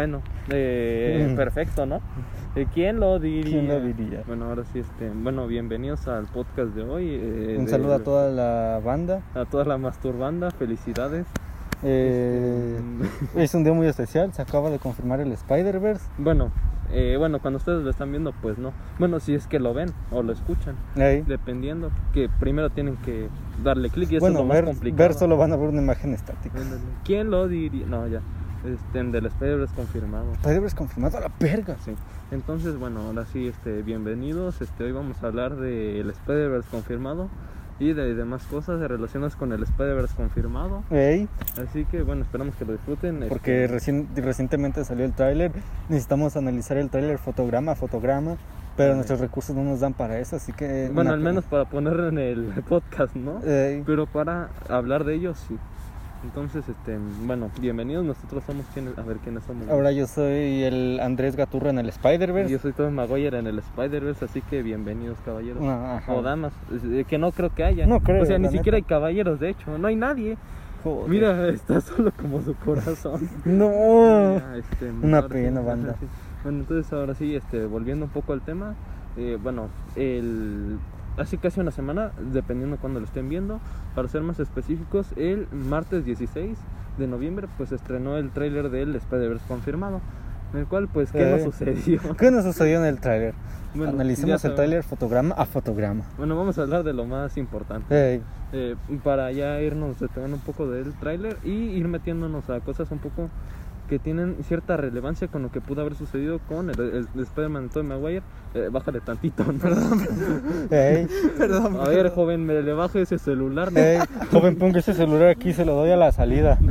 Bueno, eh, Mm. perfecto, ¿no? Eh, ¿Quién lo diría? ¿Quién lo diría? Bueno, ahora sí, este, bueno, bienvenidos al podcast de hoy. eh, Un de- saludo a toda la banda. a toda la masturbanda, felicidades. Eh, Este, es un día muy especial, se acaba de confirmar el Spider-Verse. bueno, eh, bueno, cuando ustedes lo están viendo, pues no. Bueno, si es que lo ven o lo escuchan, dependiendo, que primero tienen que darle clic y eso es Bueno, lo más ver, complicado. ver solo van a ver una imagen estática. ¿Quién lo diría? No, ya. Este, del Spider-Verse confirmado. Spider-Verse confirmado a la verga. Sí. Entonces, bueno, ahora sí, este, bienvenidos. Este, hoy vamos a hablar del Spider-Verse confirmado y de demás cosas relacionadas con el Spider-Verse confirmado. Ey, Así que, bueno, esperamos que lo disfruten. porque este, recientemente salió el tráiler. Necesitamos analizar el tráiler fotograma a fotograma, pero Ey. nuestros recursos no nos dan para eso, así que... bueno, al pena. menos para ponerlo en el podcast, ¿no? Ey, Pero para hablar de ellos, sí. Entonces, este, bueno, bienvenidos. Nosotros somos quienes, a ver quiénes somos. ahora yo soy el Andrés Gaturro en el Spider-Verse. yo soy Tom Maguire en el Spider-Verse, así que bienvenidos, caballeros. Ah, ajá. O damas, eh, que no creo que haya. No creo, O sea, ni siquiera hay caballeros, de hecho, no hay nadie. Joder. Mira, está solo como su corazón. No. Este, Una pena, banda. Bueno, entonces ahora sí, este, volviendo un poco al tema, eh, bueno, el, hace casi una semana, dependiendo de cuándo lo estén viendo, para ser más específicos, el martes 16 de noviembre, pues estrenó el tráiler del Spider-Verse confirmado, en el cual, pues, ¿qué Eh. nos sucedió? ¿Qué nos sucedió en el tráiler? Bueno, Analicemos el tráiler fotograma a fotograma. Bueno, vamos a hablar de lo más importante. Eh, para ya irnos deteniendo un poco del tráiler y ir metiéndonos a cosas un poco que tienen cierta relevancia con lo que pudo haber sucedido con el, el, el Spider-Man de Tobey Maguire. Eh, bájale tantito, ¿no? ey, Perdón. A ver, joven, me le bajo ese celular. ¿no? ey. Joven, ponga ese celular aquí, se lo doy a la salida.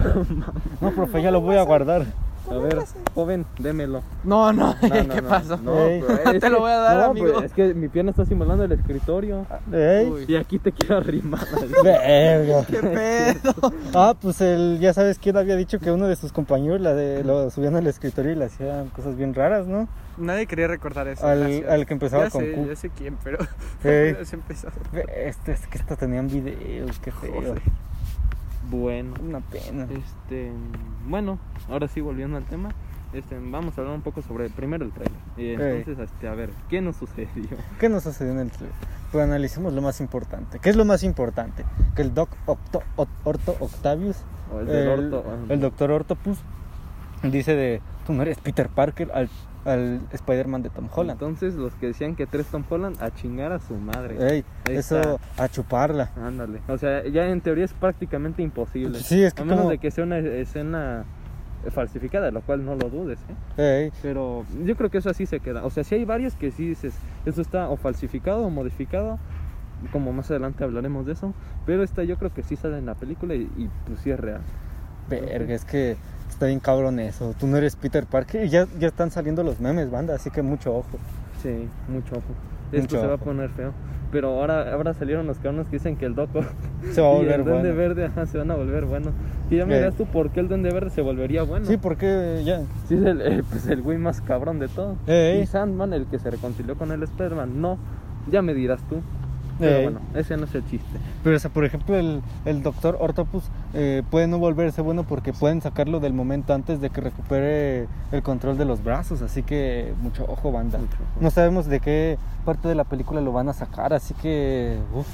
No, profe, ya lo voy a guardar. A ver, joven, démelo. No, no, No, ¿qué no, pasó? No, Ey. pero es Te que- lo voy a dar, no, amigo. es que mi pierna está simulando el escritorio. Ey, Uy. Y aquí te quiero arrimar. verga. ¿Qué pedo? Ah, pues el, ya sabes quién había dicho que uno de sus compañeros la de, lo subían al escritorio y le hacían cosas bien raras, ¿no? Nadie quería recordar eso. Al- gracias. al que empezaba ya con sé, Q. Ya sé quién, pero. Ey. ya se empezó. Este, es que estos tenían videos, qué feo. Joder. Bueno. Una pena. Este, bueno, ahora sí volviendo al tema, este, vamos a hablar un poco sobre primero el trailer. Y entonces, este, a ver, ¿qué nos sucedió? ¿Qué nos sucedió en el trailer? Pues analicemos lo más importante. ¿Qué es lo más importante? Que el Doc Octo, Ot- Orto Octavius, O el del el, orto, el Doctor Ortopus, dice de, tú no eres Peter Parker al, al Spider-Man de Tom Holland. Entonces, los que decían que tres Tom Holland a chingar a su madre. Ey, eso, a chuparla. Ándale. O sea, ya en teoría es prácticamente imposible. Sí, es que a menos como- de que sea una escena falsificada, lo cual no lo dudes, ¿eh? Pero yo creo que eso así se queda. O sea, si hay varios que sí dices, eso está o falsificado o modificado, como más adelante hablaremos de eso, pero esta yo creo que sí sale en la película y, y, pues sí es real. verga, es que está bien cabrón eso. Tú no eres Peter Parker y ya, ya están saliendo los memes, banda, así que mucho ojo. Sí, mucho ojo. Esto Mucho se va a poner feo. Pero ahora, ahora salieron los cabrones que dicen que el Doco Se va a y volver el Duende bueno. Verde ajá, se van a volver buenos. Y ya dirás tú por qué el Duende Verde se volvería bueno. Sí, porque ya. Sí, es el, eh, pues el güey más cabrón de todos. Ey. Y Sandman, el que se reconcilió con el Spider-Man, no. Ya me dirás tú. Pero bueno, ese no es el chiste. Pero, o sea, por ejemplo, el, el Doctor Ortopus eh, puede no volverse bueno porque pueden sacarlo del momento antes de que recupere el control de los brazos. Así que mucho ojo, banda. Mucho ojo. No sabemos de qué parte de la película lo van a sacar, así que. Uff,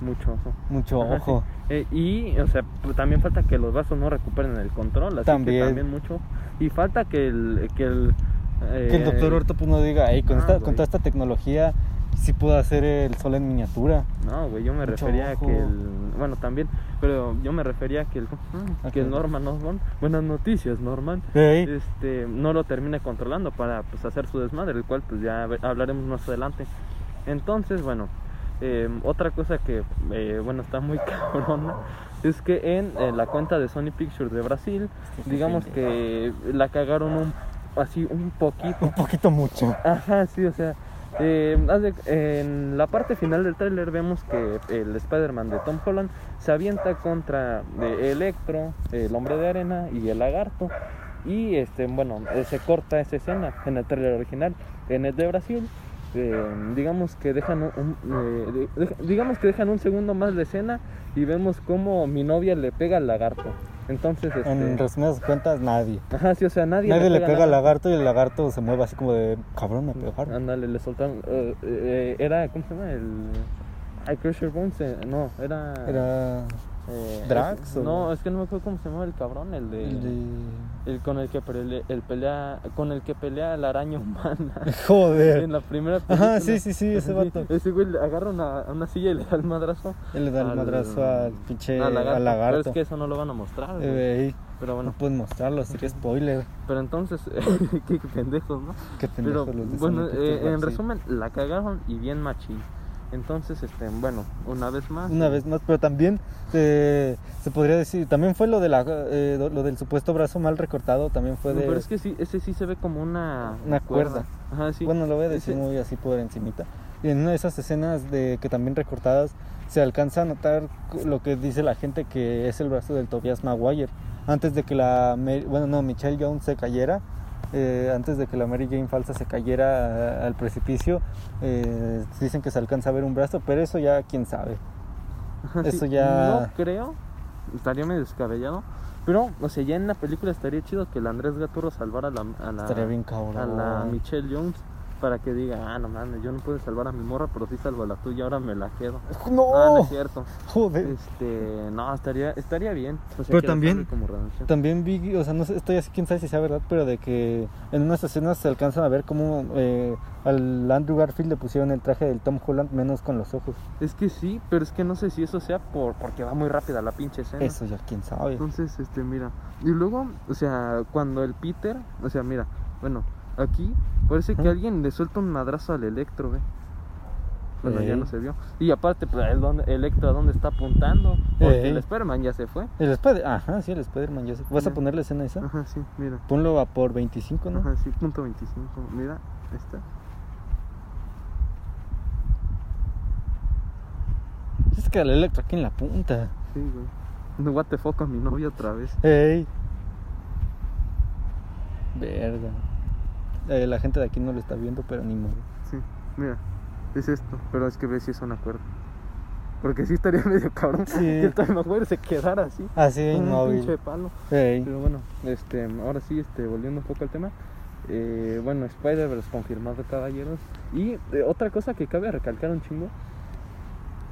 Mucho ojo. mucho Ajá, ojo. sí. Eh, y, o sea, pues, también falta que los vasos no recuperen el control. Así También. que también mucho. Y falta que el. Que el, Que el eh, Doctor Ortopus no diga, hey, con, ah, esta, güey. con toda esta tecnología, sí puedo hacer el sol en miniatura. No, güey, yo me Mucho refería a ojo. que el. Bueno, también. Pero yo me refería a que el. ¿A Que qué? Norman Osborn. Buenas noticias, Norman. Hey, este, no lo termine controlando para pues, hacer su desmadre, el cual pues ya hablaremos más adelante. Entonces, bueno, eh, otra cosa que, eh, bueno, está muy cabrona es que en, eh, la cuenta de Sony Pictures de Brasil, digamos que la cagaron un, así un poquito. un poquito mucho. Ajá, sí, o sea, eh, en la parte final del tráiler vemos que el Spider-Man de Tom Holland se avienta contra eh, Electro, el Hombre de Arena y el Lagarto. Y este, bueno, eh, se corta esa escena en el tráiler original. En el de Brasil, digamos que dejan un, digamos que dejan un segundo más de escena y vemos cómo mi novia le pega al lagarto. Entonces, este... En resumidas cuentas, nadie. Ajá, sí, o sea, nadie, Nadie le pega al nada. lagarto y el lagarto se mueve así como de cabrón, me pegaron. Ándale, le soltaron. eh, eh, era, ¿cómo se llama? El. Ay, Crusher Bones. eh, no, era. Era. Eh, Drax o- No, es que no me acuerdo cómo se llamaba el cabrón. El de. el de- El con el que pelea, el pelea. Con el que pelea la araña humana. Joder. en la primera película. Ajá, sí, sí, sí, ese vato. Ese güey le agarra una, una silla y le da el madrazo. Él le da el al- madrazo al pinche al lagarto. al lagarto. Pero es que eso no lo van a mostrar. Eh, Pero no bueno. pueden mostrarlo, así que spoiler. Pero entonces. qué pendejos, ¿no? Qué Pero pendejos los de bueno, eh, en resumen, la cagaron y bien machín. Entonces, este, bueno, una vez más. Una vez más, pero también eh, se podría decir, también fue lo de la eh, lo del supuesto brazo mal recortado, también fue de pero es que sí, ese sí se ve como una, Una cuerda. Ajá, sí. Bueno, lo voy a decir Ese- muy así por encimita. Y en una de esas escenas de que también recortadas se alcanza a notar lo que dice la gente que es el brazo del Tobias Maguire. Antes de que la bueno, no, Michelle Jones se cayera, eh, antes de que la Mary Jane falsa se cayera a- al precipicio, eh, dicen que se alcanza a ver un brazo, pero eso ya quién sabe. Ajá, sí. eso ya- No creo, estaría medio descabellado. Pero, o sea, ya en la película estaría chido que el Andrés Gaturro salvara a la, a la, bien a la Michelle Jones para que diga, ah, no mames, yo no puedo salvar a mi morra, pero sí salvo a la tuya, ahora me la quedo. ¡No! No es cierto. Joder. Este, no, estaría, estaría bien. O sea, Pero también- como. También vi, o sea, no sé, estoy así, quién sabe si sea verdad, pero de que en unas escenas se alcanzan a ver cómo eh, al Andrew Garfield le pusieron el traje del Tom Holland menos con los ojos. Es que sí, pero es que no sé si eso sea por porque va muy rápida la pinche escena. Eso ya quién sabe. Entonces, este, mira. Y luego, o sea, cuando el Peter, o sea, mira, bueno, aquí parece que alguien le suelta un madrazo al Electro, ve. Bueno, ya Ey. no se vio. Y aparte, pues, el Electro a dónde está apuntando. Porque Ey. el Spider-Man ya se fue. El Spider, ajá, sí, el Spider-Man ya sé. ¿Vas a Ya. poner la escena esa? Ajá, sí, mira. Ponlo a por 25, ¿no? Ajá, sí, punto 25. Mira, ahí está. Es que el Electro aquí en la punta. Sí, güey. No, what the fuck a mi novia otra vez. Ey. Verga. Eh, la gente de aquí no lo está viendo, pero ni modo. Sí, mira, es esto. Pero es que ve si es una cuerda. Porque sí estaría medio cabrón Sí. que el Maguire se quedara así. Así, con un inmóvil. pinche palo. Pero bueno, este, ahora sí, este, volviendo un poco al tema. eh, bueno, Spider-Verse confirmado, caballeros. Y eh, otra cosa que cabe recalcar un chingo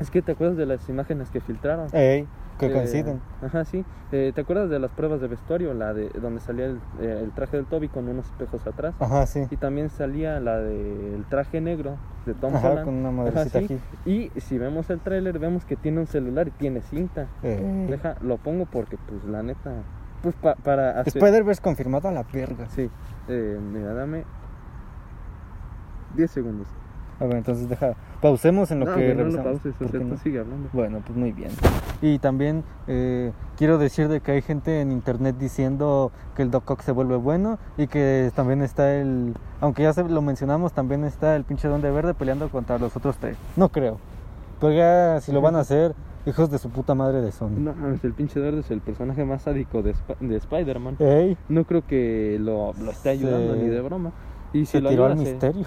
es que te acuerdas de las imágenes que filtraron. Ey, que Eh, coinciden. Ajá, sí. Eh, ¿Te acuerdas de las pruebas de vestuario? La de donde salía el, eh, el traje del Toby con unos espejos atrás. Ajá, sí. Y también salía la del traje negro de Tom Ajá, Holland. con una Ajá, madrecita sí. aquí. Y si vemos el tráiler, vemos que tiene un celular y tiene cinta. Ey. Deja, lo pongo porque, pues, la neta, pues, pa- para hacer... Spider-Verse confirmado a la verga. Sí, eh, mira, dame 10 segundos. A ver, entonces deja. Pausemos en lo no, que güey, no pauses, o ¿Por sea, tú no? sigue hablando. Bueno, pues muy bien. Y también eh, quiero decir de que hay gente en internet diciendo que el Doc Ock se vuelve bueno y que también está el, aunque ya se lo mencionamos, también está el pinche Duende Verde peleando contra los otros tres. No creo. Pero ya si lo van a hacer, hijos de su puta madre de Sony. No mames, el pinche verde es el personaje más sádico de, Sp- de Spider-Man. No creo que lo, lo esté ayudando Se- ni de broma. Y si se lo tiró al ayuda, se- misterio.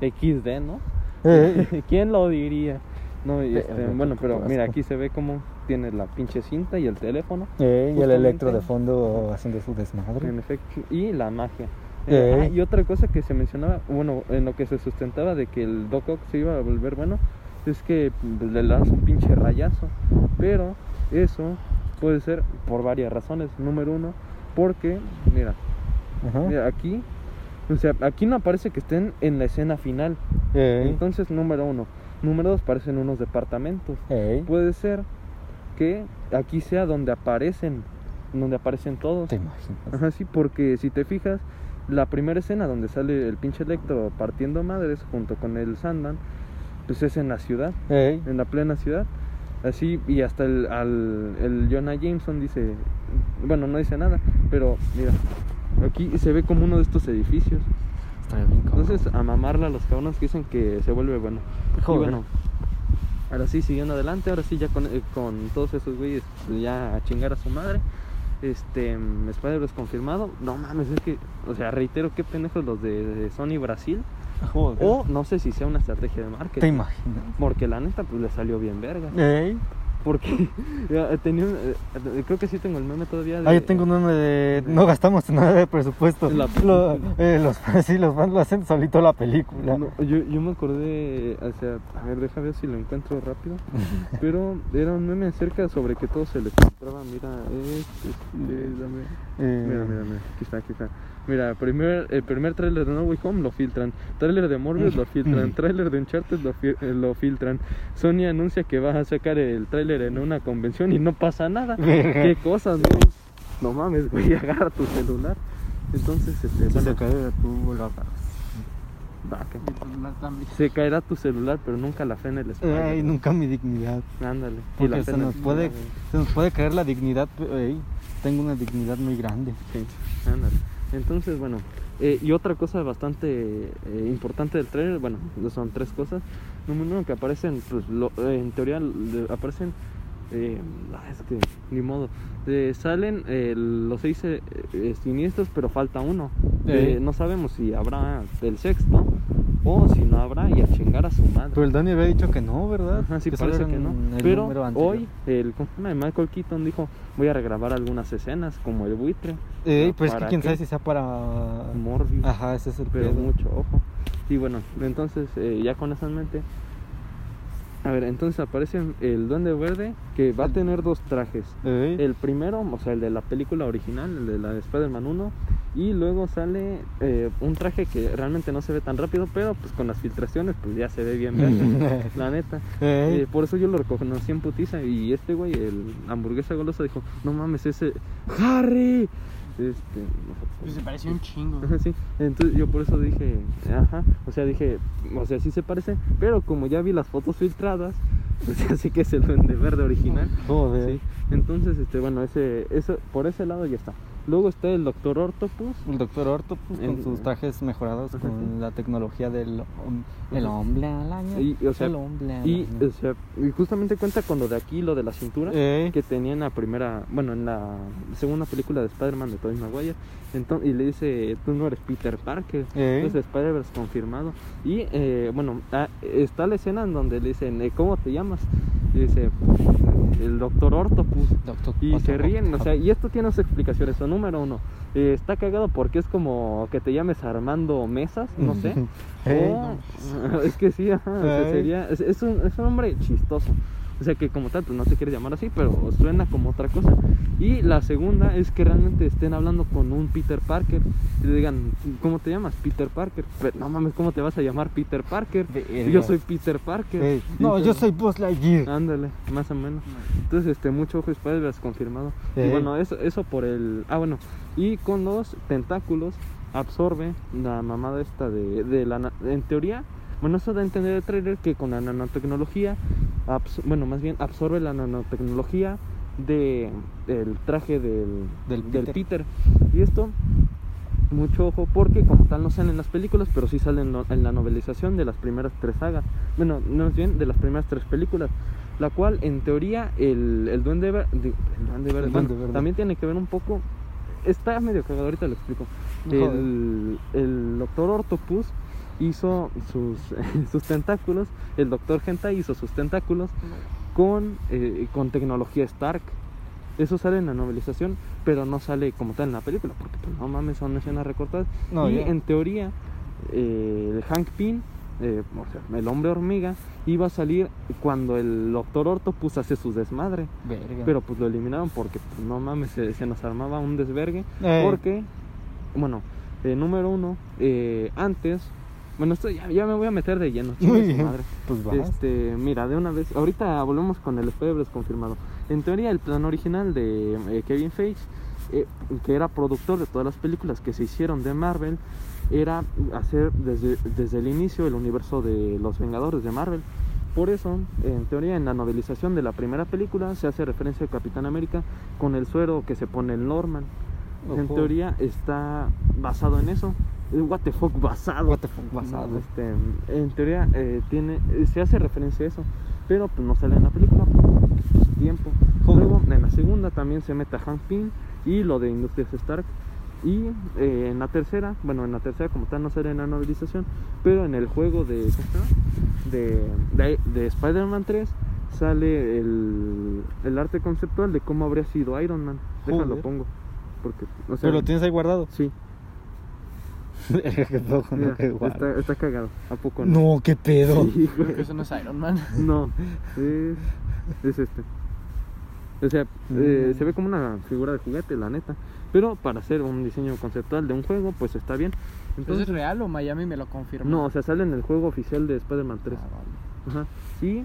XD, ¿no? Ey. ¿Quién lo diría? No, y este, Verga, bueno, pero mira, aquí se ve como tiene la pinche cinta y el teléfono, Ey, y el electro de fondo haciendo su desmadre. en efecto, y la magia. Ey. Eh, ah, y otra cosa que se mencionaba, bueno, en lo que se sustentaba de que el Doc Ock se iba a volver bueno, es que pues, le lanza un pinche rayazo. Pero eso puede ser por varias razones. Número uno, porque, mira, Ajá. mira aquí, o sea, aquí no aparece que estén en la escena final. Entonces, número uno. Número dos, parecen unos departamentos. Puede ser que aquí sea donde aparecen, donde aparecen todos. ¿Te imaginas? Ajá, sí, porque si te fijas, la primera escena donde sale el pinche Electro partiendo madres junto con el Sandan, pues es en la ciudad, en la plena ciudad. Así, y hasta el, al, el Jonah Jameson dice, bueno, no dice nada, pero mira, aquí se ve como uno de estos edificios. Estaría bien cabrón. Entonces, a mamarla a los cabrones que dicen que se vuelve bueno. Y Joder. bueno, ahora sí, siguiendo adelante, ahora sí, ya con, eh, con todos esos güeyes, pues, ya a chingar a su madre. Este, mm, Spider-Verse confirmado. No mames, es que, o sea, reitero, qué pendejos los de, de Sony Brasil. Joder. O no sé si sea una estrategia de ¿Te marketing. imaginas? Porque la neta, pues le salió bien verga. Ey. Porque ya, tenía un- eh, creo que sí tengo el meme todavía. De, Ah, yo tengo un meme de no gastamos nada de presupuesto. La Lo- eh, los, sí, los fans lo hacen solito la película. No, yo, yo me acordé, o sea, a ver, deja ver si lo encuentro rápido. Pero era un meme acerca sobre que todo se les filtraba. Mira, es, este, dame. Eh, Mira, mira, mira, aquí está, aquí está. Mira, primer, el primer tráiler de No Way Home lo filtran, tráiler de Morbius lo filtran, tráiler de Uncharted lo, fi- eh, lo filtran. Sony anuncia que va a sacar el tráiler en una convención y no pasa nada. ¿Qué cosas, güey? No mames, güey, agarra tu celular. Entonces, este, se cae, tú lo agarras. va, que- Y pues, se caerá tu celular, pero nunca la fe en el espacio. Ay, nunca mi dignidad. Ándale. y Porque la se nos puede, se nos puede caer la dignidad. ey, tengo una dignidad muy grande. Sí, ándale. Entonces, bueno, eh, y otra cosa bastante eh, importante del trailer, bueno, son tres cosas. Número uno, que aparecen, pues, lo- eh, en teoría le- aparecen, eh, ah, es que, ni modo, salen eh, los seis eh, siniestros, pero falta uno. No sabemos si habrá el sexto o si no habrá y a chingar a su madre. Pero el Dani había dicho que no, ¿verdad? Ajá, sí, que parece que no. Pero hoy, el ¿cómo se llama? Michael Keaton dijo: Voy a regrabar algunas escenas, como el buitre. Ey, ¿no? pues es que ¿Para quién qué? sabe si sea para. Morbius. Ajá, ese es el pero pedo. mucho ojo. Y bueno, entonces eh, ya con eso en mente. A ver, entonces aparece el Duende Verde que va a tener dos trajes. El primero, o sea, el de la película original, el de la de Spider-Man 1. Y luego sale eh, un traje que realmente no se ve tan rápido, pero pues con las filtraciones pues ya se ve bien verde, la neta. Eh, por eso yo lo reconocí en putiza. Y este güey, el hamburguesa golosa, dijo: No mames, ese. ¡Harry! Este. Pues se pareció un chingo. Ajá, sí. Entonces yo por eso dije, ajá, o sea, dije, o sea, sí se parece, pero como ya vi las fotos filtradas, pues ya sé que es el duende verde original. Joder. Sí. Entonces, este, bueno, ese, eso, por ese lado ya está. Luego está el Doctor Octopus. El doctor Octopus con sus trajes mejorados Ajá, con sí. la tecnología del el hombre araña. Y, o sea, el hombre Y, araña. o sea, y justamente cuenta con lo de aquí, lo de la cintura. Ey, que tenía en la primera, bueno, en la segunda película de Spider-Man de Tobey Maguire. Entonces, y le dice, tú no eres Peter Parker. Ey. Entonces Spider-Verse confirmado. Y eh, bueno, ah, está la escena en donde le dicen, eh, ¿cómo te llamas? Y dice, el Doctor Octopus. Doctor Y se ríen, o sea, y esto tiene sus explicaciones. Eso, número uno, eh, está cagado porque es como que te llames Armando Mesas, no sé. O- es que sí, ajá, o sea, sería, es, es un, es un hombre chistoso. O sea que como tal, pues no se quiere llamar así, pero suena como otra cosa. Y la segunda es que realmente estén hablando con un Peter Parker y le digan, ¿cómo te llamas? Peter Parker. Pero no mames, ¿cómo te vas a llamar Peter Parker? Verga. Yo soy Peter Parker. Ey, Y No, yo soy Buzz Lightyear. Ándale, más o menos. Entonces, este, mucho ojo Spider-Verse confirmado. Y bueno, eso, eso por el... Ah, bueno. Y con los tentáculos absorbe la mamada esta de, de la... En teoría, bueno, eso da a entender el trailer que con la nanotecnología, bueno, más bien absorbe la nanotecnología de el traje del, Del del Peter. Peter. Y esto, mucho ojo, porque como tal no salen en las películas, pero sí salen no- en la novelización de las primeras tres sagas. Bueno, no es bien, de las primeras tres películas. La cual, en teoría, el, el Duende Verde, el Duende Verde, El bueno, Duende Verde. también tiene que ver un poco. Está medio cagado, ahorita lo explico. El, el Doctor Octopus hizo sus, sus tentáculos, el Doctor Hentai hizo sus tentáculos con, eh, con tecnología Stark. Eso sale en la novelización, pero no sale como tal en la película, porque pues, no mames, son escenas recortadas. No, y ya. en teoría, eh, el Hank Pym, eh, o sea, el hombre hormiga, iba a salir cuando el Doctor Octopus hace su desmadre. Verga. Pero pues lo eliminaron porque, pues, no mames, se, se nos armaba un desvergue. Porque, bueno, eh, número uno, eh, antes, bueno, esto ya, ya me voy a meter de lleno. Muy bien. madre. Pues vas. Este, mira, de una vez, ahorita volvemos con el Spider-Verse confirmado. En teoría, el plan original de eh, Kevin Feige, eh, que era productor de todas las películas que se hicieron de Marvel, era hacer desde, desde el inicio el universo de los Vengadores de Marvel. Por eso, en teoría, en la novelización de la primera película se hace referencia a Capitán América con el suero que se pone el Norman. En teoría está basado en eso. What the fuck basado. What the fuck, basado. Este, en teoría eh, tiene, se hace referencia a eso, pero pues no sale en la película por tiempo. Luego en la segunda también se mete a Hank Pym y lo de Industrias Stark. Y eh, en la tercera, bueno, en la tercera como tal no sale en la novelización, pero en el juego de, de, de, de Spider-Man 3 sale el, el arte conceptual de cómo habría sido Iron Man. Déjalo Joder. pongo. Porque, o sea, Pero lo tienes ahí guardado. Sí, Qué pedo con mira, lo que guarda. está, está cagado. ¿A poco no? No, qué pedo. Sí, Creo güey. que eso no es Iron Man. No, es, es este. O sea, eh, Mm. se ve como una figura de juguete, la neta. Pero para hacer un diseño conceptual de un juego, pues está bien. ¿Eso Entonces, es real o Miami me lo confirma? no, o sea, sale en el juego oficial de Spider-Man 3. Ah, vale. Ajá. Y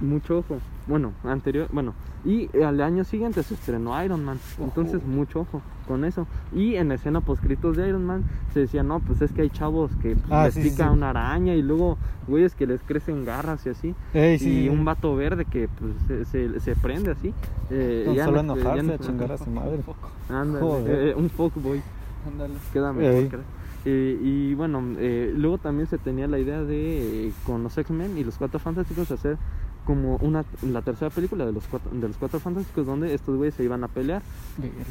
mucho ojo. Bueno, anterior, bueno, y al año siguiente se estrenó Iron Man. Entonces, Ojo. mucho ojo con eso. Y en escena poscritos de Iron Man se decía, no, pues es que hay chavos que pues, Ah, les sí, pica sí. una araña y luego güeyes que les crecen garras y así. Ey, sí, y sí, un vato verde que pues se, se, se prende así. Eh, ya solo no- ya enojarse no- a chingar a su madre. Ándale, Joder. eh, un fuckboy. Ándale. Queda mejor, Ey. creo. Eh, y bueno, eh, luego también se tenía la idea de, eh, con los X-Men y los Cuatro Fantásticos, hacer como una la tercera película de los cuatro, de los cuatro fantásticos donde estos güeyes se iban a pelear.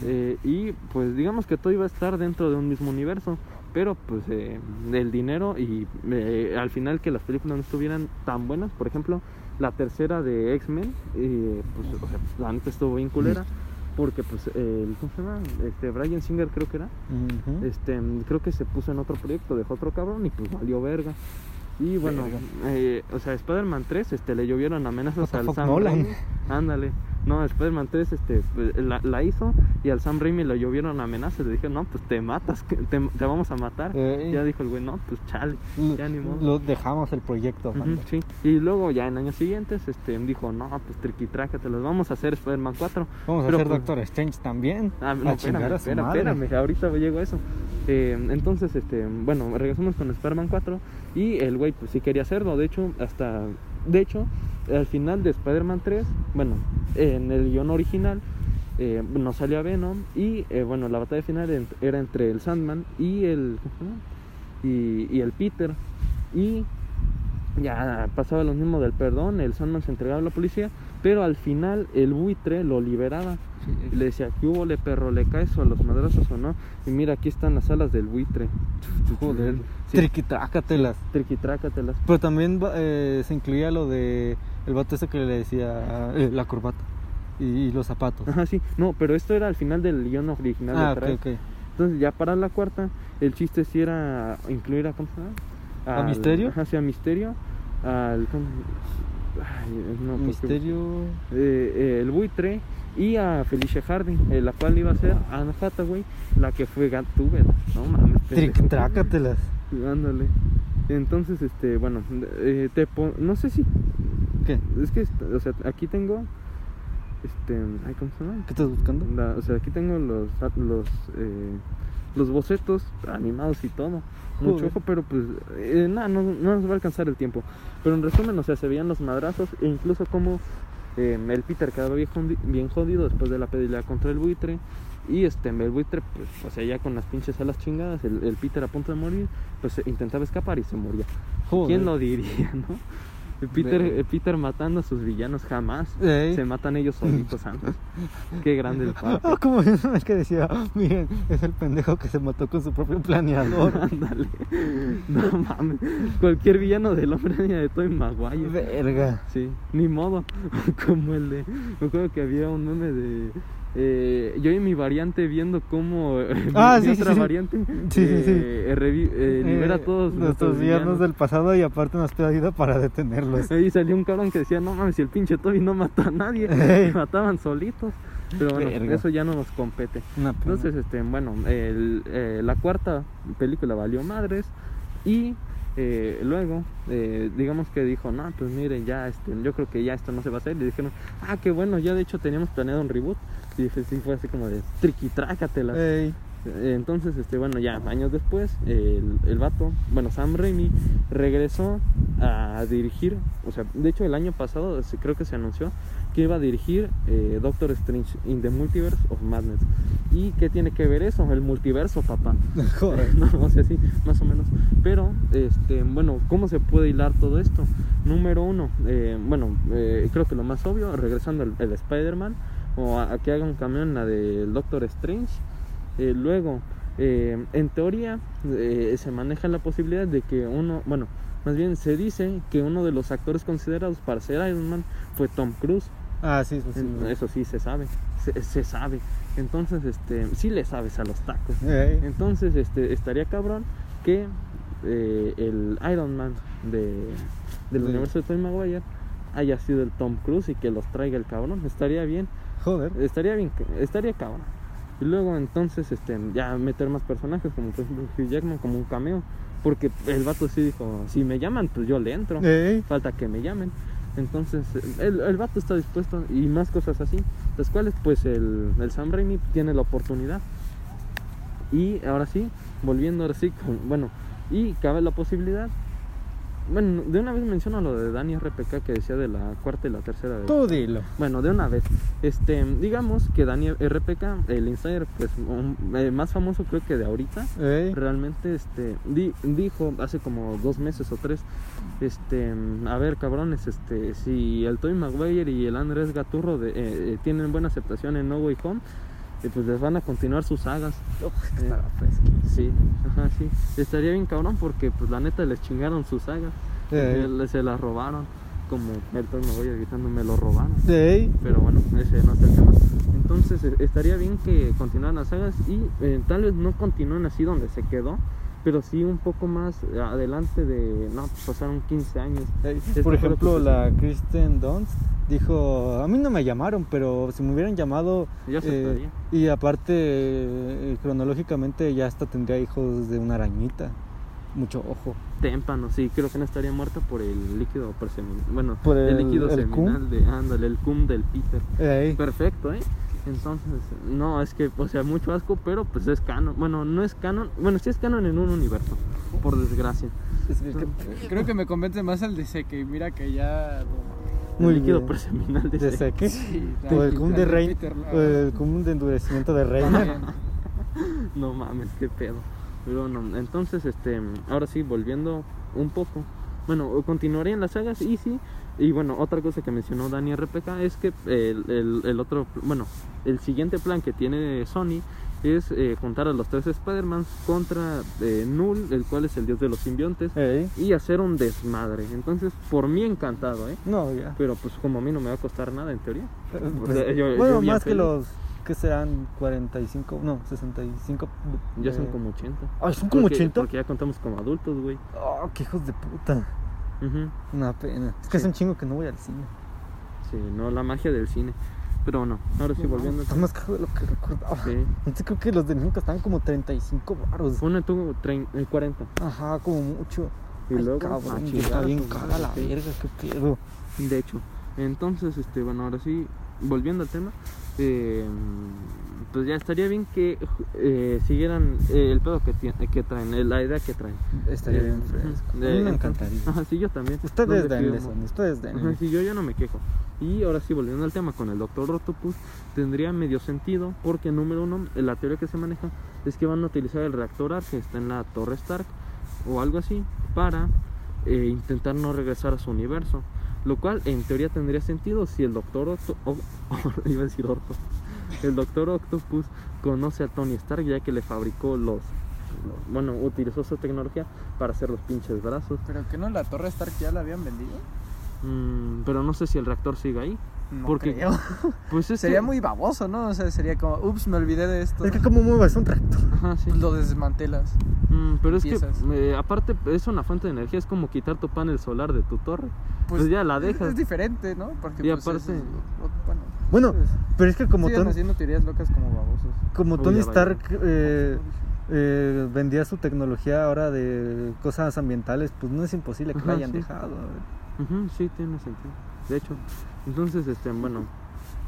Eh, y pues digamos que todo iba a estar dentro de un mismo universo pero pues eh, el dinero y eh, al final que las películas no estuvieran tan buenas por ejemplo la tercera de X-Men pues o sea, la neta estuvo bien culera porque pues el ¿cómo se llama? este Brian Singer creo que era. Este creo que se puso en otro proyecto dejó otro cabrón y pues valió verga y bueno, eh, o sea, Spider-Man 3, este, le llovieron amenazas al Sam? Raimi. Ándale. No, Spider-Man 3 este, la, la hizo y al Sam Raimi le llovieron amenazas. Le dijeron, no, pues te matas, te, te vamos a matar. Ey. Ya dijo el güey, no, pues chale. Ya ni modo. Lo dejamos el proyecto, banda. sí. Y luego ya en años siguientes este, dijo, no, pues triquitraca, te los vamos a hacer Spider-Man 4. Vamos a hacer pues, Doctor Strange también. Ah, no, espérame, madre. espérame, ahorita llego a eso. Eh, entonces, este, bueno, regresamos con Spider-Man 4 y el güey pues sí quería hacerlo, de hecho, hasta, de hecho, al final de Spider-Man 3, bueno, en el guion original eh, no salía Venom y, eh, bueno, la batalla final era entre el Sandman y el, y el Peter. Y ya pasaba lo mismo del perdón, el Sandman se entregaba a la policía, pero al final el buitre lo liberaba. Y le decía, ¿qué hubo, le perro? ¿Le caes o a los madrazos o no? Y mira, aquí están las alas del buitre. Joder. Sí, Triquitrácatelas. triquitrácatelas. Pero también eh, se incluía lo de el vato ese que le decía eh, la corbata y, y los zapatos. Ajá, sí. No, pero esto era al final del guion original. de ah, ok, atrás. ok. Entonces, ya para la cuarta, el chiste sí era incluir a. ¿Cómo se llama? ¿A Al- Misterio? Ajá, sí, a Misterio. Al. Misterio. eh, eh, el buitre y a Felicia Harding, eh, la cual iba a ser Anne Hathaway, la que fue Gatúbela. No mames, pendejo. Triquitrácatelas. Ándale. Entonces, este, bueno, eh, te no sé si ¿Qué? es que, o sea, aquí tengo, este, ay, ¿cómo se llama? ¿Qué estás buscando? La- o sea, aquí tengo los, los, eh, los bocetos animados y todo. Mucho Joder. ojo, pero pues, eh, nada, no, no nos va a alcanzar el tiempo. Pero en resumen, o sea, se veían los madrazos e incluso como eh, el Peter quedaba bien, bien jodido después de la pelea contra el buitre. Y este, el buitre, pues, o sea, ya con las pinches alas chingadas, el, el Peter a punto de morir, pues intentaba escapar y se moría. Joder. ¿Quién lo diría, no? Peter, Peter matando a sus villanos jamás. Se matan ellos solitos antes. Qué grande el padre. Ah, como es que decía, miren, es el pendejo que se mató con su propio planeador. Ándale. No mames. Cualquier villano del hombre de Tobey Maguire. Verga. Sí, ni modo. Como el de. Me acuerdo que había un meme de. Eh, yo y mi variante viendo cómo eh, Ah, mi sí, otra sí. variante Sí, sí, sí. eh, revi- eh, libera Eh, todos nuestros villanos del pasado y aparte nos pide ayuda para detenerlos. Ahí salió un cabrón que decía, no mames, si el pinche Toby no mató a nadie, mataban solitos. Pero bueno, Verga. eso ya no nos compete. Entonces, este, bueno, el- eh, la cuarta película valió madres y eh, luego, eh, digamos que dijo, no, pues miren, ya, este, yo creo que ya esto no se va a hacer. Y dijeron, ah, qué bueno, ya de hecho teníamos planeado un reboot. Dije, sí, fue así como de triquitrácatela. Ey. Entonces, este, bueno, ya años después, el, el vato, bueno, Sam Raimi regresó a dirigir, o sea, de hecho el año pasado creo que se anunció que iba a dirigir eh, Doctor Strange in the Multiverse of Madness. ¿Y qué tiene que ver eso? El multiverso, papá. Joder. no, o sea, sí, más o menos. Pero, este, bueno, ¿cómo se puede hilar todo esto? Número uno, eh, bueno, eh, creo que lo más obvio, regresando el, el Spider-Man, o a, a que haga un cambio en la del Doctor Strange. Eh, luego, eh, en teoría, eh, se maneja la posibilidad de que uno, bueno, más bien se dice que uno de los actores considerados para ser Iron Man fue Tom Cruise. Ah, sí, eso sí. Eso sí se sabe, se, se sabe. Entonces, este, sí le sabes a los tacos. Entonces, este, estaría cabrón que eh, el Iron Man de, del Sí. universo de Tobey Maguire haya sido el Tom Cruise y que los traiga el cabrón. Estaría bien, Joder. estaría bien, estaría cabrón. Y luego entonces este, ya meter más personajes como por ejemplo Hugh Jackman como un cameo. Porque el vato sí dijo, si me llaman, pues yo le entro. Ey. Falta que me llamen. Entonces, el, el vato está dispuesto y más cosas así. Las cuales, pues, el, el Sam Raimi tiene la oportunidad. Y ahora sí, volviendo ahora sí, con- bueno, y cabe la posibilidad. Bueno, de una vez menciono lo de Dani RPK que decía de la cuarta y la tercera vez. Tú dilo. Bueno, de una vez. Este, digamos que Dani RPK, el insider, pues, un- eh, más famoso creo que de ahorita, realmente este di- dijo hace como dos meses o tres este a ver cabrones este si el Toy Maguire y el Andrés Gaturro de- eh, eh, tienen buena aceptación en No Way Home eh, pues les van a continuar sus sagas Estará fresquísimo. sí ajá sí estaría bien cabrón porque pues la neta les chingaron sus sagas. Eh, se las robaron como el Toy Maguire gritando me lo robaron pero bueno, ese no es el tema. Entonces eh, estaría bien que continuaran las sagas y eh, tal vez no continúen así donde se quedó, pero sí un poco más adelante de, no, pues pasaron 15 años. Por ejemplo, la Kristen Dunst dijo, a mí no me llamaron, pero si me hubieran llamado... Yo eh, y aparte, eh, cronológicamente ya hasta tendría hijos de una arañita. Mucho ojo. Témpano, sí, creo que no estaría muerta por el líquido preseminal. Bueno, Por el, el- líquido el cum. seminal de, ándale, el cum del Peter. Ey. Perfecto, ¿eh? Entonces, no, es que, o sea, mucho asco, pero pues es canon. Bueno, no es canon, bueno, sí es canon en un universo, por desgracia. Es que- Creo que me convence más el de Seque. Mira que ya. Muy el líquido preseminal de ¿De ese- seque? Sí, O el cum de rey. O el cum de endurecimiento de rey. También. No mames, qué pedo. Pero no, entonces, este, ahora sí, volviendo un poco. Bueno, continuaría en las sagas y sí. Y bueno, otra cosa que mencionó Dani RPK es que el, el- el otro, bueno, el siguiente plan que tiene Sony es eh, juntar a los tres Spider-Man contra eh, Null, el cual es el dios de los simbiontes, y hacer un desmadre. Entonces, por mí encantado, ¿eh? No, ya. Pero pues como a mí no me va a costar nada en teoría. Pues, sea, yo- yo bueno, más que los que serán 45, no, 65. Ya son eh, como 80. Ay, son como Porque- 80. Porque ya contamos como adultos, güey. Oh, qué hijos de puta. Ujú. Una pena. Es que Sí. es un chingo que no voy al cine. Sí, no, la magia del cine. Pero no, ahora sí, volviendo. Está más caro de lo que recordaba. Sí. Entonces creo que los de nunca estaban como 35 baros. Pone tú trein- eh, 40. Ajá, como mucho. Y Ay, luego, cabrón, ah, está bien chingazos, cara la verga, qué pedo. De hecho. Entonces, este, bueno, ahora sí, volviendo al tema. eh, pues ya estaría bien que eh, siguieran eh, el pedo que, tie- que traen, eh, la idea que traen. Estaría Eh, bien fresco. ujú, A mí de- me encantaría. Ajá, sí, yo también. Ustedes No denle, Sony, ustedes Ajá, denle. sí, yo ya no me quejo. Y ahora sí, volviendo al tema con el Doctor Octopus, tendría medio sentido porque, número uno, la teoría que se maneja es que van a utilizar el reactor ARC que está en la Torre Stark o algo así para eh, intentar no regresar a su universo. Lo cual, en teoría, tendría sentido si el Doctor Octo- o- iba a decir Orto. El Doctor Octopus conoce a Tony Stark ya que le fabricó los. Bueno, utilizó su tecnología para hacer los pinches brazos. Pero que no, la Torre Stark ya la habían vendido. Mm, pero no sé si el reactor siga ahí. No Porque- creo. Pues es Sería que- muy baboso, ¿no? O sea, sería como, ups, me olvidé de esto. Es que como mueves un tractor. Ajá, sí. Pues lo desmantelas. Mm, pero es piezas. que, eh, aparte, es una fuente de energía. Es como quitar tu panel solar de tu torre. Pues, ya la dejas. Es, diferente, ¿no? Porque Y pues, aparte- es- bueno, Bueno, pues, pero es que como, Tony- haciendo teorías locas como babosos. como Uy, Tony. Stark eh, eh, vendía su tecnología ahora de cosas ambientales, pues no es imposible que la Ajá, hayan sí. dejado. Sí, tiene sentido. De hecho, entonces, este, bueno,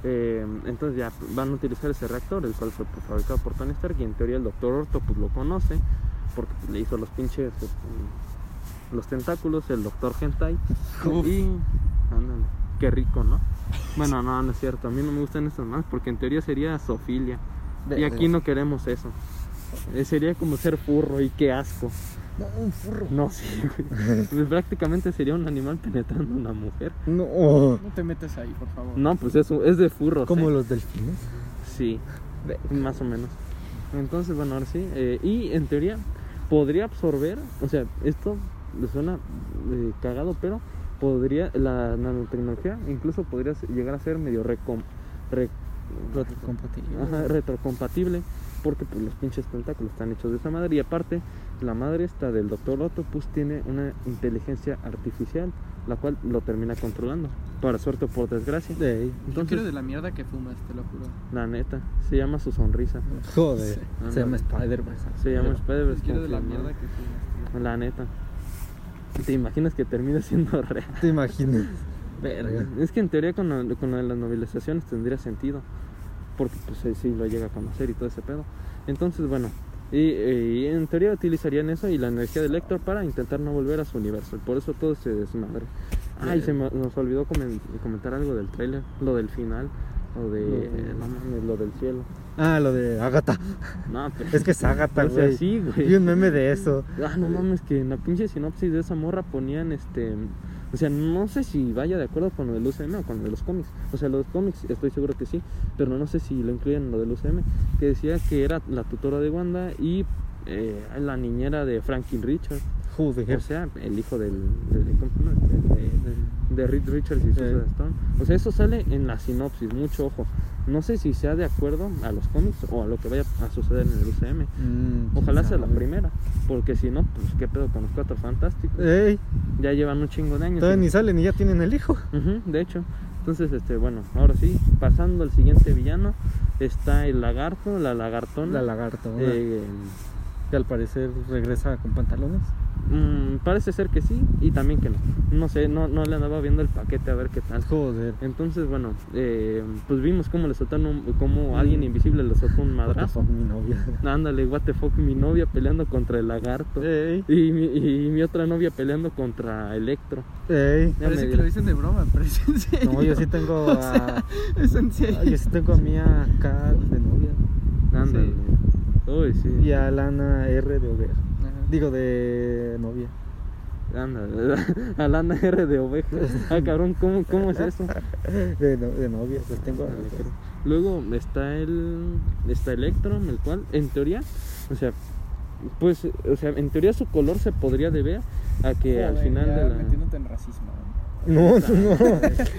eh, entonces ya van a utilizar ese reactor, el cual fue pues, fabricado por Tony Stark. Y en teoría, el Doctor Orto pues, lo conoce porque le hizo los pinches. este, los tentáculos, el Doctor Hentai. Uf. Y. Ándale, qué rico, ¿no? Bueno, no, no es cierto. A mí no me gustan estas más porque en teoría sería zoofilia. Y aquí no queremos eso. Eh, sería como ser furro y qué asco. No, un furro. No, sí, güey. Pues prácticamente sería un animal penetrando a una mujer. No, No te metes ahí, por favor. No, pues eso es de furros. como ¿eh? los delfines. Sí, más o menos. Entonces, bueno, ahora sí. eh, y en teoría podría absorber, o sea, esto suena eh, cagado, pero podría, la nanotecnología incluso podría llegar a ser medio recom, re- Retrocompatible. ajá, retrocompatible, porque pues, los pinches tentáculos están hechos de esa madre. Y aparte, la madre esta del Doctor Octopus tiene una inteligencia artificial, la cual lo termina controlando. Para suerte o por desgracia. Ey, Yo Entonces, quiero de la mierda que fumas, te lo juro. la neta, se llama su sonrisa. Joder, Sí. se llama Spider-Man. Se llama Spider-Man. Quiero de la mierda que fumas, tío. La neta. ¿Te imaginas que termine siendo real? ¿Te imaginas? Verga. Es que en teoría con, con lo de las novelizaciones tendría sentido. Porque pues eh, sí lo llega a conocer y todo ese pedo. Entonces, bueno. Y, eh, y en teoría utilizarían eso y la energía del Lector para intentar no volver a su universo. Y por eso todo se desmadre. Ay, se me- nos olvidó comen- comentar algo del trailer. Lo del final. Lo de... Lo de- no mames, lo del cielo. Ah, lo de Agatha. No, pero... Es que es Agatha, O sea, güey. sí, güey. Vi un meme de eso. Ah, no mames, que en la pinche sinopsis de esa morra ponían este. O sea, no sé si vaya de acuerdo con lo del UCM o con lo de los cómics. O sea, los cómics estoy seguro que sí, pero no sé si lo incluyen en lo del UCM. Que decía que era la tutora de Wanda y eh, la niñera de Franklin Richards. Joder. O sea, el hijo del. De- Reed Richards y Susan Sí. Stone. O sea, eso sale en la sinopsis, mucho ojo. No sé si sea de acuerdo a los cómics o a lo que vaya a suceder en el UCM. Mm, Ojalá sea la primera, porque si no, pues qué pedo con los cuatro fantásticos. Ey, Ya llevan un chingo de años. todavía y- ni salen y ya tienen el hijo. De hecho. Entonces, este, bueno, ahora sí, pasando al siguiente villano, está el lagarto, la lagartona. La lagarta, Eh, que al parecer regresa con pantalones. Mm, parece ser que sí y también que no. No sé, no, no le andaba viendo el paquete a ver qué tal. Joder. Entonces, bueno, eh, pues vimos cómo le soltaron, un- cómo Mm. alguien invisible le soltó un What the madrazo. fuck, mi novia. Ándale, what the fuck, mi novia peleando contra el lagarto. Ey, Y mi, y mi otra novia peleando contra Electro. ey. Ya me Parece que lo dicen de broma, pero es en serio. No, yo sí tengo O a. sea, es en serio. Yo sí tengo a Mía K de novia. Ándale. Uy, sí. Y a Lana R de oveja. Digo, de novia. Ándale. A Lana R de oveja. Ah, cabrón, ¿cómo, cómo es eso? De, no- de novia, pues tengo. Luego está el. Está Electro, el cual, en teoría, o sea, pues, o sea, en teoría su color se podría deber a que al final ya de la. metiéndote en racismo. ¿no? No, no,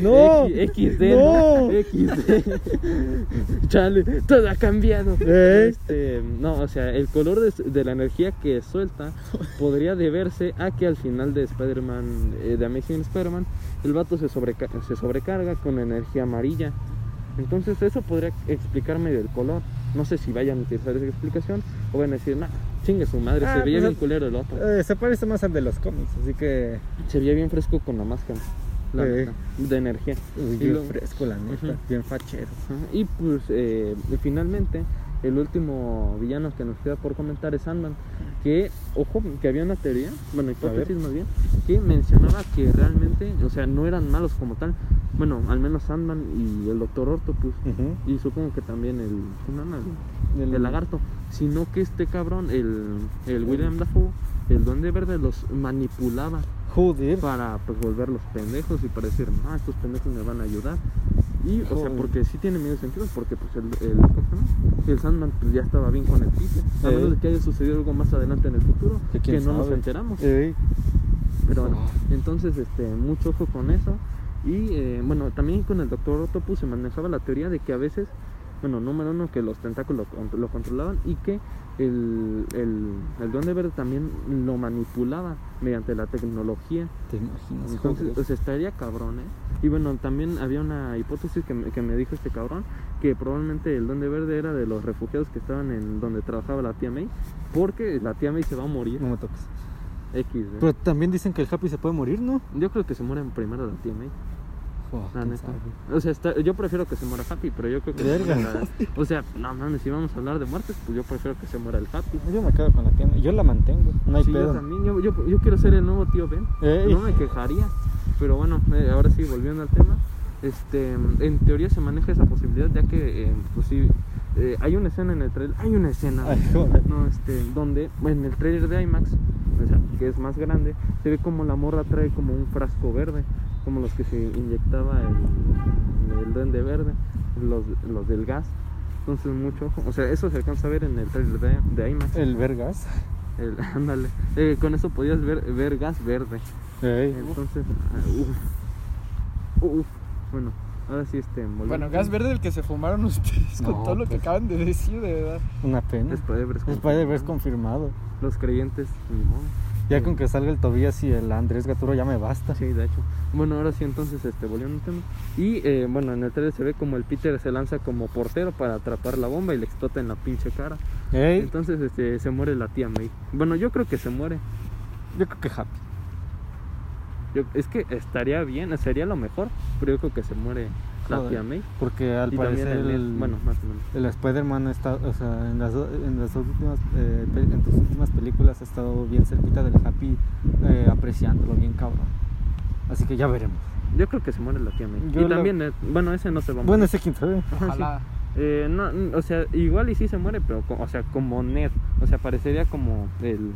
no. XD, No. XD. Chale, todo ha cambiado. Ey. Este, no, o sea, el color de, de la energía que suelta podría deberse a que al final de Spider-Man, eh, de Amazing Spider-Man, el vato se, sobreca- se sobrecarga con energía amarilla. Entonces, eso podría explicarme del color. No sé si vayan a utilizar esa explicación o van a decir, nah, chingue su madre, Ah, se veía pues, bien culero el otro. Eh, se parece más al de los cómics, así que. Se veía bien fresco con la máscara. La Sí. neta, de energía. Uy, bien fresco, la neta. Bien fachero. Y pues eh, finalmente el último villano que nos queda por comentar es Sandman. Que, ojo, que había una teoría, bueno, hipótesis más bien, que mencionaba que realmente, o sea, no eran malos como tal. Bueno, al menos Sandman y el Doctor Octopus. Ujú. Y supongo que también el, ¿cómo se llama? el, El- el lagarto. Sino que este cabrón, el, el William Dafoe, el Duende Verde, los manipulaba Joder. para pues volverlos pendejos y para decir, no, estos pendejos me van a ayudar. Y, o sea, porque sí tiene medio sentido, porque pues el, el, el Sandman pues, ya estaba bien con el piso, a menos de que haya sucedido algo más adelante en el futuro, Que no nos enteramos. Ey. Pero bueno, entonces, este, mucho ojo con eso. Y eh, bueno, también con el Doctor Octopus se manejaba la teoría de que a veces, bueno, número uno, que los tentáculos lo controlaban y que el, el, el Duende Verde también lo manipulaba mediante la tecnología. Te imaginas. Entonces, o sea, estaría cabrón, ¿eh? Y bueno, también había una hipótesis que me, que me dijo este cabrón, que probablemente el Duende Verde era de los refugiados que estaban en donde trabajaba la tía May, porque la tía May se va a morir. No me toques. X, ¿eh? Pero también dicen que el Happy se puede morir, ¿no? Yo creo que se muere primero la tía May, La neta. O sea, está- yo prefiero que se muera Happy, pero yo creo que... Verga. se muera la- o sea, no mames, si vamos a hablar de muertes, pues yo prefiero que se muera el Happy. Yo me quedo con la tienda. Yo la mantengo. No hay Sí, yo pedo. también, yo, yo, yo quiero ser el nuevo tío Ben. No me quejaría. Pero bueno, eh, ahora sí, volviendo al tema. Este, en teoría se maneja esa posibilidad, ya que, eh, pues sí, eh, hay una escena en el trailer. Hay una escena. Ay. No, este, donde en el trailer de IMAX, o sea, que es más grande, se ve como la morra trae como un frasco verde, como los que se inyectaba el, el duende verde, los, los del gas. Entonces, mucho ojo. O sea, eso se alcanza a ver en el trailer de, de IMAX. El vergas. El, ándale. Eh, con eso podías ver, ver gas verde. Entonces, ah, uf. Uf. Bueno, ahora sí este. volviendo. Bueno, gas verde el que se fumaron ustedes con todo lo que pues. acaban de decir, de verdad. Una pena. Spider-Verse confirmado. confirmado. Los creyentes, ni modo. Ya Sí. con que salga el Tobías y el Andrés Gaturo ya me basta. Sí, de hecho. Bueno, ahora sí, entonces, este, volviendo al tema. Y, eh, bueno, en el trailer se ve como el Peter se lanza como portero para atrapar la bomba y le explota en la pinche cara. Ey, Entonces, este, se muere la tía May. Bueno, yo creo que se muere. yo creo que happy. Yo, es que estaría bien, sería lo mejor, pero yo creo que se muere la tía May. Porque al y parecer el, el, bueno, más o menos. el Spider-Man está, o sea, en las, en las últimas, eh, en tus últimas películas ha estado bien cerquita del Happy, eh, apreciándolo bien cabrón. Así que ya veremos. Yo creo que se muere la tía May. Yo y lo- también, eh, bueno, ese no se va a morir. Bueno, ese quién sabe. Sí. Ojalá. Eh, no, o sea, igual y sí se muere, pero, o sea, como Ned. O sea, parecería como el,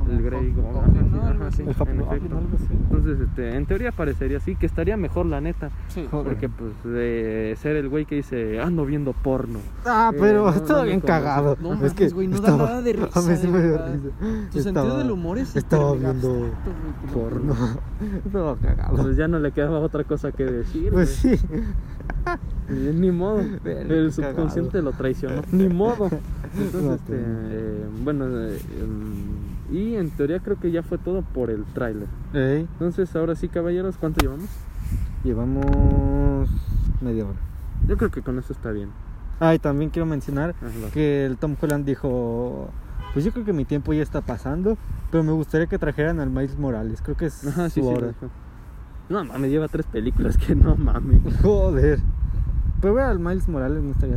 Como el Grey Goblin, El Happy en Goblin, efecto. algo así. Entonces, este, en teoría parecería así, que estaría mejor la neta. Sí. Joder. Porque, pues, de ser el güey que dice, ando viendo porno. Ah, Eh, pero no, estaba no bien cagado. No es que güey, no da estaba- nada de A mí risa, sí me dio risa. Tu Estaba- sentido del humor es Estaba hiper mega viendo abstracto, porno. Estaba cagado. Pues ya no le quedaba otra cosa que decir. Pues güey. sí. Eh, Ni modo. El subconsciente cagado. lo traicionó. Ni modo. Entonces, este, pues. eh, bueno, eh, em, y en teoría creo que ya fue todo por el tráiler. Entonces, ahora sí, caballeros, ¿cuánto llevamos? llevamos media hora. Yo creo que con eso está bien. Ah, y también quiero mencionar Ajá. que el Tom Holland dijo, pues yo creo que mi tiempo ya está pasando, pero me gustaría que trajeran al Miles Morales, creo que es Ajá, su sí. hora. No mames, lleva tres películas que no mames. Joder. Pero ver al Miles Morales no estaría...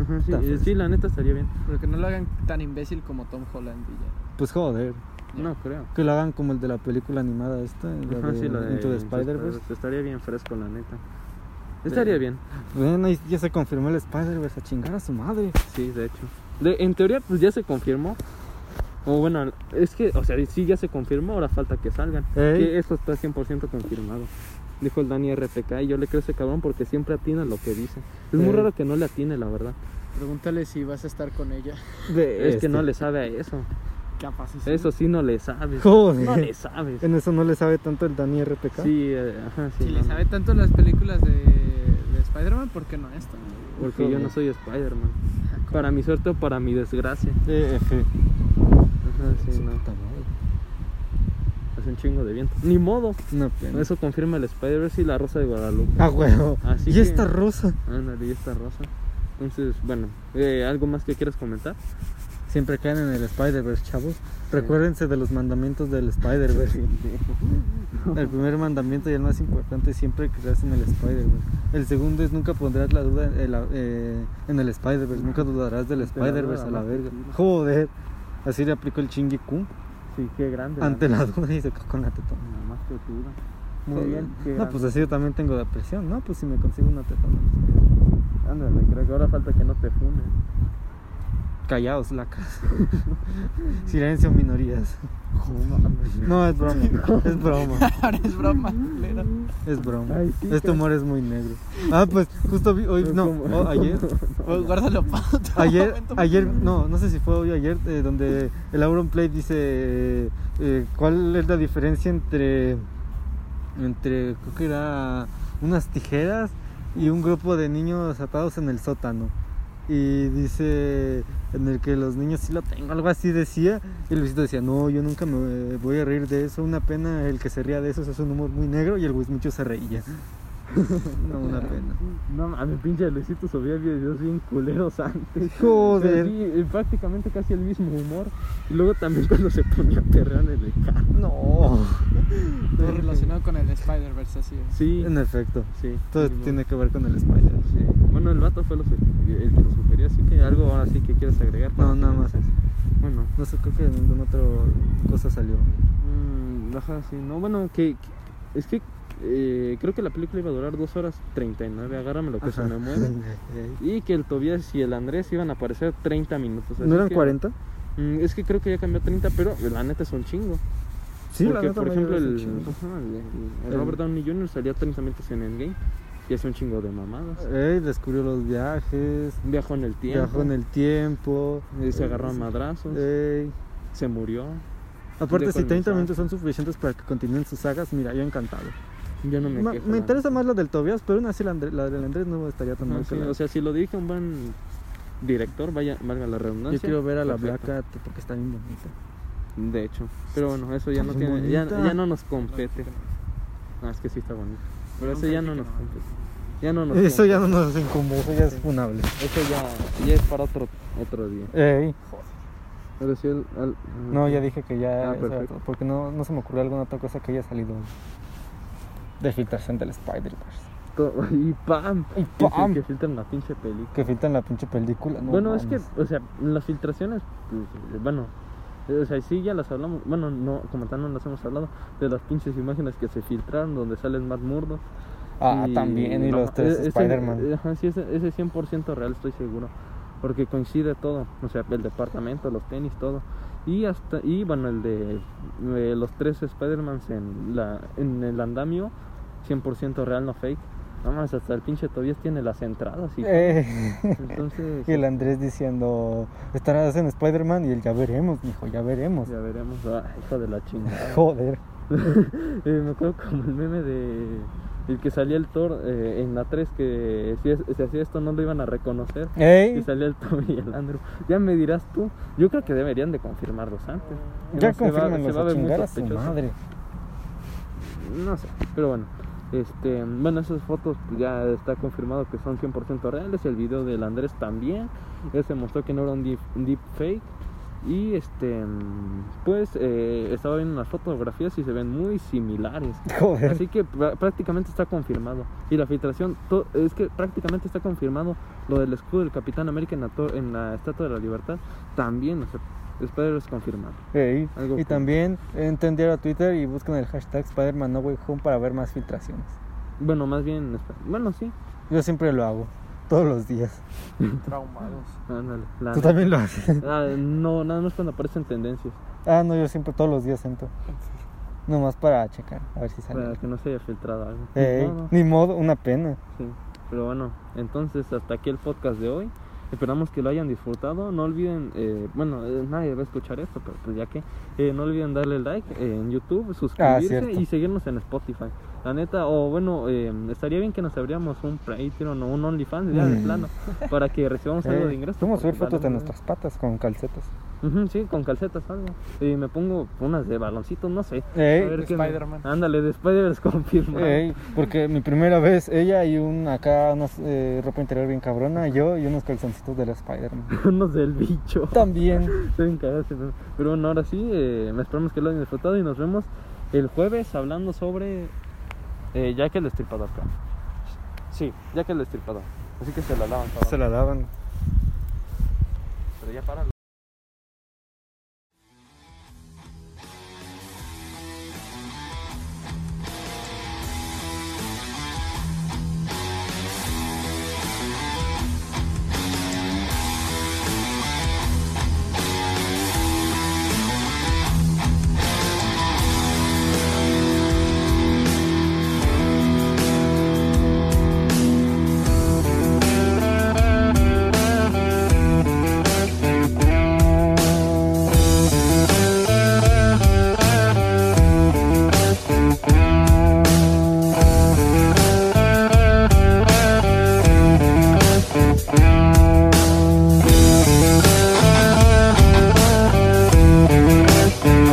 Ajá, sí, eh, sí, la neta estaría bien. Pero que no lo hagan tan imbécil como Tom Holland y ya. Pues joder. No creo. Que lo hagan como el de la película animada esta, la Ajá, de sí, la de Into the Spider-Verse. Estaría bien fresco, la neta. Estaría bien. Bueno, ya se confirmó el Spider-Verse a chingar a su madre. Sí, de hecho. De- en teoría, pues ya se confirmó. O bueno, es que, o sea, sí ya se confirmó, ahora falta que salgan. Que esto está 100% confirmado. Dijo el Dani RPK y yo le creo a ese cabrón porque siempre atina lo que dice. Es muy raro que no le atine, la verdad. Pregúntale si vas a estar con ella. Es que no le sabe a eso. Capaz sí. Eso sí no le sabes. Joder. No le sabes. En eso no le sabe tanto el Dani RPK. Sí, eh, ajá, sí. Si no, le no. sabe tanto las películas de, de Spider-Man, ¿por qué no esta? Porque yo no soy Spider-Man. Para mi suerte o para mi desgracia. Eh, F. Ajá, sí, no. Hace un chingo de viento. Ni modo. Una pena. Eso confirma el Spider-Verse y la Rosa de Guadalupe. Ah, huevo. Así y que- esta rosa. Ándale, y esta rosa. Entonces, bueno, eh, ¿algo más que quieras comentar? Siempre caen en el Spider-Verse, chavos. Recuérdense de los mandamientos del Spider-Verse. El primer mandamiento y el más importante es siempre creas en el Spider-Verse. El segundo es nunca pondrás la duda en, la- eh, en el Spider-Verse. Nunca dudarás del Spider-Verse a la verga. Joder. Así le aplicó el Shinji Kun. Sí, qué grande. Ante la duda y se con la tetona. Nada más que duda. Muy Joder. bien. No, grande. pues así yo también tengo depresión. No, pues si me consigo una tetona. Ándale, creo que ahora falta que no te funen. Callaos, lacas. Silencio, minorías. No es broma. Es broma. Ahora es broma. Es broma. Ay, sí, este humor es muy negro. Ah, pues justo vi, hoy, no, oh, ayer, Oh, Guárdalo para otro ayer, momento. ayer, no, no sé si fue hoy o ayer, eh, donde el Auron Play dice eh, cuál es la diferencia entre, entre, creo que era unas tijeras y un grupo de niños atados en el sótano. Y dice en el que los niños sí lo tengo, algo así decía. Y Luisito decía, no, yo nunca me voy a reír de eso. Una pena el que se ría de eso, eso es un humor muy negro. Y el Wismicho se reía. no, una pena. No mames, pinche Luisito subía videos bien culeros antes. Joder. Sí, eh, prácticamente casi el mismo humor. Y luego también cuando se ponía a perrear en el carro. No. Todo relacionado con el Spider-Verse, así es. Sí, En efecto. sí. Todo sí, tiene que ver con el Spider. Sí. Bueno, el vato fue el que lo sugirió, así que algo ahora sí que quieres agregar. No, nada más eso. Bueno, No sé, creo que ninguna otra cosa salió. mm, ajá, sí, no, bueno, que, que- es que eh, creo que la película iba a durar 2 horas 39, agárrame lo que se Ajá. me mueve. Y que el Tobias y el Andrés iban a aparecer 30 minutos. ¿No eran que, 40? mm, es que creo que ya cambió a 30, pero la neta es un chingo. Sí, la neta por ejemplo, el, chingo. ajá, el- el El- Robert Downey Jr. salió 30 minutos en Endgame. y hace un chingo de mamadas. Ey, descubrió los viajes, Viajó en el tiempo. viajó en el tiempo. y se agarró a madrazos. Ey. Se murió. Aparte, si el 30 mensaje. minutos son suficientes para que continúen sus sagas, mira, yo encantado. Yo no me Ma- quejo. me la interesa más la del Tobias, pero aún así la, la del Andrés no estaría tan mal. sí, que la- o sea, si lo dije un buen director, vaya, valga la redundancia. yo quiero ver a la perfecto. Black Cat porque está bien bonita. De hecho. Pero bueno, eso ya no tiene, ya, ya no nos compete. Ah, es que sí está bonito. Pero eso ya no nos compete. Ya no nos Eso ya no nos incumbe, eso ya es funable. Eso ya, ya es para otro, otro día. Ey, Pero sí el, no, ya dije que ya. Ah, perfecto. todo, porque no, no se me ocurrió alguna otra cosa que haya salido de filtración del Spider-Verse. Y ¡pam! Y Que, ¡pam! que filtran la pinche película. Que filtran la pinche película. no bueno, es que, o sea, las filtraciones, pues, bueno, o sea, sí ya las hablamos, bueno, no, como tal no las hemos hablado, de las pinches imágenes que se filtraron donde salen más murdos. Ah, también, y no, los tres e- Spider-Man. eh, sí, ese, ese 100% real, estoy seguro. Porque coincide todo. O sea, el departamento, los tenis, todo. Y hasta y bueno, el de eh, los tres Spider-Mans en, la, en el andamio, 100% real, no fake. Vamos, hasta el pinche Tobias tiene las entradas. Y, Eh, Entonces, y el Andrés diciendo, estarás en Spider-Man y el ya veremos, mijo, ya veremos. ya veremos. Ah, hijo de la chingada. Joder. Eh, me acuerdo como el meme de el que salía el Thor eh, en la 3 que si, si hacía esto no lo iban a reconocer. Y salía el Tom y el Andrew. Ya me dirás tú. Yo creo que deberían de confirmarlos antes. ya confirman se va a a chingar a su madre. No sé, pero bueno. Este, bueno, esas fotos pues, ya está confirmado que son 100% reales. El video del Andrés también. Ya se mostró que no era un deep, deep fake. Y este, pues eh, estaba viendo unas fotografías y se ven muy similares. Joder. Así que pr- prácticamente está confirmado. Y la filtración, es que prácticamente está confirmado lo del escudo del Capitán América en la, en la Estatua de la Libertad. También, o sea, espero es confirmado. Ey, Algo Y también entender a Twitter y busquen el hashtag Spider-Man No Way Home para ver más filtraciones. Bueno, más bien, bueno, sí. Yo siempre lo hago, todos los días. Traumados. Ándale, la- Tú también lo haces. Ah, no, nada más cuando aparecen tendencias. Ah, no, yo siempre todos los días entro. Nomás para checar, a ver si sale. Para que no se haya filtrado algo. Ey, Ni modo, ni modo, una pena. sí. Pero bueno, entonces hasta aquí el podcast de hoy. Esperamos que lo hayan disfrutado. No olviden, eh, bueno, eh, nadie va a escuchar esto, pero pues ya que, eh, no olviden darle like eh, en YouTube, suscribirse cierto. y seguirnos en Spotify. La neta, o bueno, eh, estaría bien que nos abriéramos un Patreon o un OnlyFans ya de Mm. plano para que recibamos algo Eh, de ingreso. Podemos subir porque fotos de nuestras patas con calcetas. Sí, con calcetas algo. Y me pongo unas de baloncitos, no sé. A de me- Spider-Man. Ándale, de Spider-Man confirmado. Ey, porque mi primera vez, ella y un acá, unas eh, ropa interior bien cabrona, yo y unos calzoncitos del Spider-Man. Unos del bicho. También. Estoy bien cagado, sí, ¿no? Pero bueno, ahora sí, eh, esperamos que lo hayan disfrutado y nos vemos el jueves hablando sobre eh, Jack el Destripador. creo. Sí, Jack el Destripador. Así que se la lavan. Se la daban. Pero ya para.